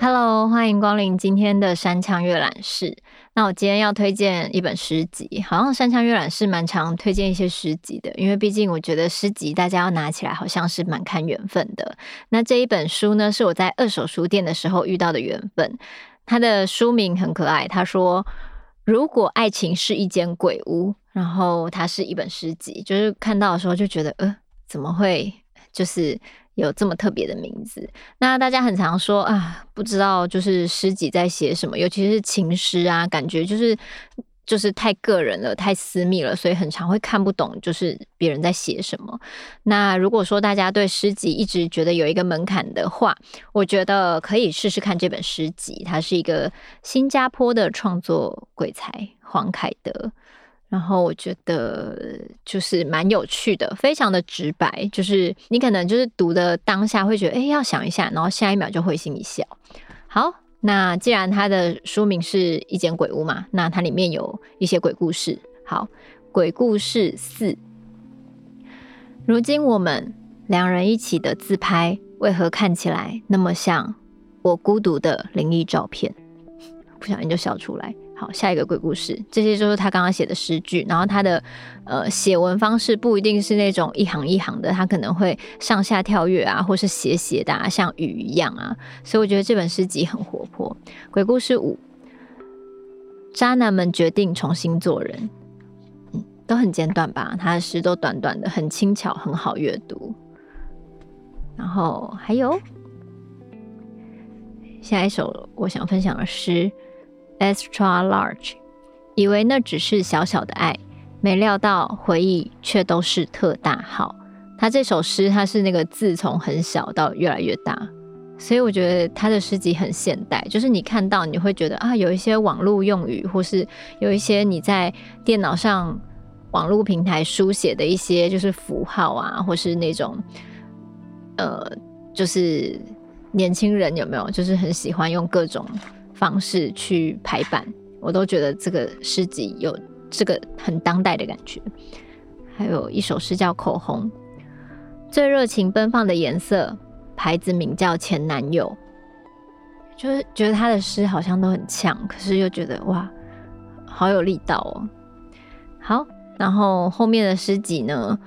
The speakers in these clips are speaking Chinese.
Hello，欢迎光临今天的山羌阅览室。那我今天要推荐一本诗集，好像山羌阅览室蛮常推荐一些诗集的，因为毕竟我觉得诗集大家要拿起来好像是蛮看缘分的。那这一本书呢，是我在二手书店的时候遇到的缘分。它的书名很可爱，他说：“如果爱情是一间鬼屋。”然后它是一本诗集，就是看到的时候就觉得，呃，怎么会就是。有这么特别的名字，那大家很常说啊，不知道就是诗集在写什么，尤其是情诗啊，感觉就是就是太个人了，太私密了，所以很常会看不懂，就是别人在写什么。那如果说大家对诗集一直觉得有一个门槛的话，我觉得可以试试看这本诗集，它是一个新加坡的创作鬼才黄凯德。然后我觉得就是蛮有趣的，非常的直白，就是你可能就是读的当下会觉得，哎，要想一下，然后下一秒就会心一笑。好，那既然它的书名是一间鬼屋嘛，那它里面有一些鬼故事。好，鬼故事四。如今我们两人一起的自拍，为何看起来那么像我孤独的灵异照片？不小心就笑出来。好，下一个鬼故事，这些就是他刚刚写的诗句。然后他的呃写文方式不一定是那种一行一行的，他可能会上下跳跃啊，或是斜斜的啊，像雨一样啊。所以我觉得这本诗集很活泼。鬼故事五，渣男们决定重新做人。嗯，都很简短吧？他的诗都短短的，很轻巧，很好阅读。然后还有下一首我想分享的诗。Extra large，以为那只是小小的爱，没料到回忆却都是特大号。他这首诗，他是那个字从很小到越来越大，所以我觉得他的诗集很现代，就是你看到你会觉得啊，有一些网络用语，或是有一些你在电脑上网络平台书写的一些就是符号啊，或是那种呃，就是年轻人有没有，就是很喜欢用各种。方式去排版，我都觉得这个诗集有这个很当代的感觉。还有一首诗叫《口红》，最热情奔放的颜色，牌子名叫前男友。就是觉得他的诗好像都很呛，可是又觉得哇，好有力道哦。好，然后后面的诗集呢，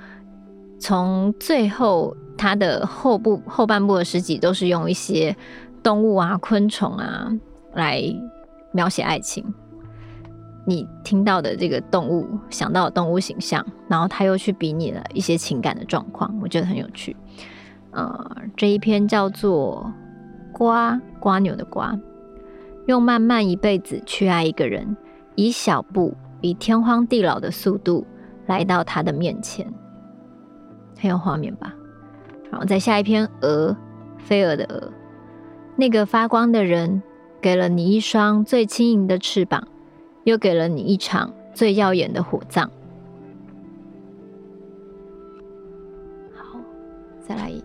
从最后他的后部后半部的诗集都是用一些动物啊、昆虫啊。来描写爱情，你听到的这个动物，想到的动物形象，然后他又去比拟了一些情感的状况，我觉得很有趣。呃，这一篇叫做“瓜瓜牛的瓜”，用漫漫一辈子去爱一个人，以小步，以天荒地老的速度来到他的面前，很有画面吧？然后再下一篇“鹅”，飞蛾的鹅，那个发光的人。给了你一双最轻盈的翅膀，又给了你一场最耀眼的火葬。好，再来一，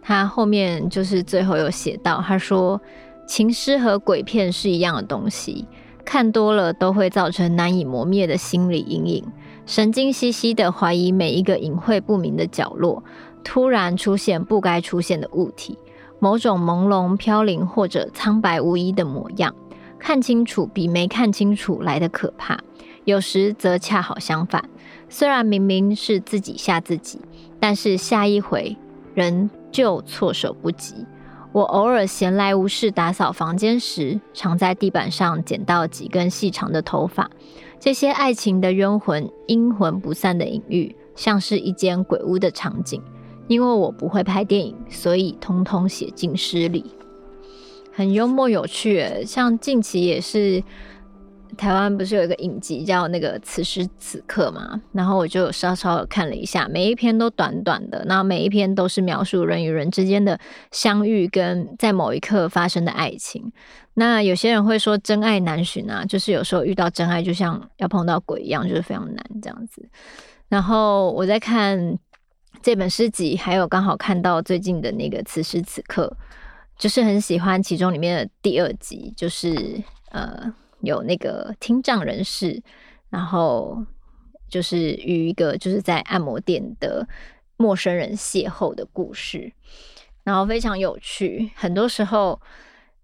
他后面就是最后有写到，他说情诗和鬼片是一样的东西，看多了都会造成难以磨灭的心理阴影，神经兮兮的怀疑每一个隐晦不明的角落，突然出现不该出现的物体。某种朦胧飘零或者苍白无依的模样，看清楚比没看清楚来得可怕。有时则恰好相反，虽然明明是自己吓自己，但是下一回仍旧措手不及。我偶尔闲来无事打扫房间时，常在地板上捡到几根细长的头发。这些爱情的冤魂，阴魂不散的隐喻，像是一间鬼屋的场景。因为我不会拍电影，所以通通写进诗里，很幽默有趣。像近期也是台湾不是有一个影集叫那个《此时此刻》嘛，然后我就稍稍看了一下，每一篇都短短的，然后每一篇都是描述人与人之间的相遇跟在某一刻发生的爱情。那有些人会说真爱难寻啊，就是有时候遇到真爱就像要碰到鬼一样，就是非常难这样子。然后我在看。这本诗集还有刚好看到最近的那个此时此刻，就是很喜欢其中里面的第二集，就是呃有那个听障人士，然后就是与一个就是在按摩店的陌生人邂逅的故事，然后非常有趣。很多时候，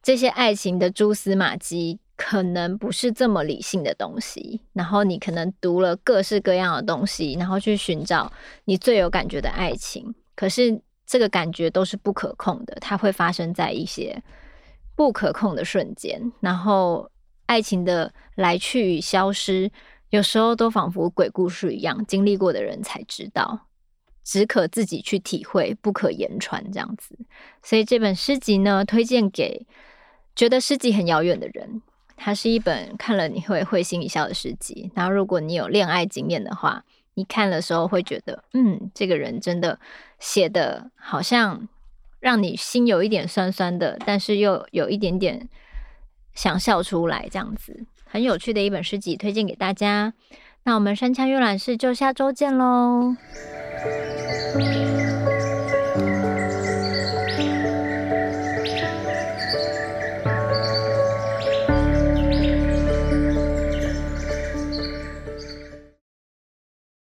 这些爱情的蛛丝马迹可能不是这么理性的东西，然后你可能读了各式各样的东西，然后去寻找你最有感觉的爱情，可是这个感觉都是不可控的，它会发生在一些。不可控的瞬间，然后爱情的来去与消失，有时候都仿佛鬼故事一样，经历过的人才知道，只可自己去体会，不可言传这样子。所以这本诗集呢，推荐给觉得诗集很遥远的人。它是一本看了你会会心一笑的诗集。然后如果你有恋爱经验的话，你看的时候会觉得，嗯，这个人真的写的好像。让你心有一点酸酸的，但是又有一点点想笑出来，这样子很有趣的一本诗集，推荐给大家。那我们山羌阅览室就下周见喽。